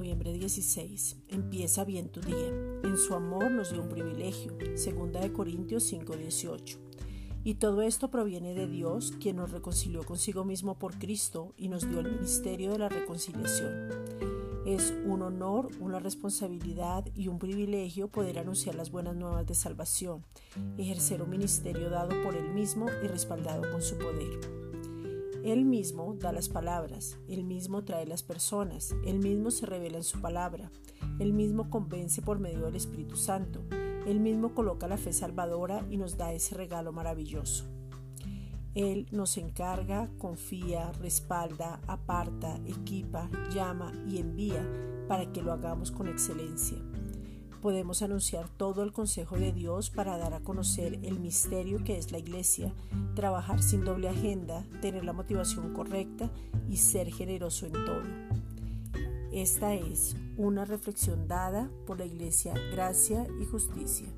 16. Empieza bien tu día. En su amor nos dio un privilegio. Segunda de Corintios 5:18. Y todo esto proviene de Dios, quien nos reconcilió consigo mismo por Cristo y nos dio el ministerio de la reconciliación. Es un honor, una responsabilidad y un privilegio poder anunciar las buenas nuevas de salvación, ejercer un ministerio dado por Él mismo y respaldado con su poder. Él mismo da las palabras, Él mismo trae las personas, Él mismo se revela en su palabra, Él mismo convence por medio del Espíritu Santo, Él mismo coloca la fe salvadora y nos da ese regalo maravilloso. Él nos encarga, confía, respalda, aparta, equipa, llama y envía para que lo hagamos con excelencia. Podemos anunciar todo el consejo de Dios para dar a conocer el misterio que es la iglesia, trabajar sin doble agenda, tener la motivación correcta y ser generoso en todo. Esta es una reflexión dada por la Iglesia Gracia y Justicia.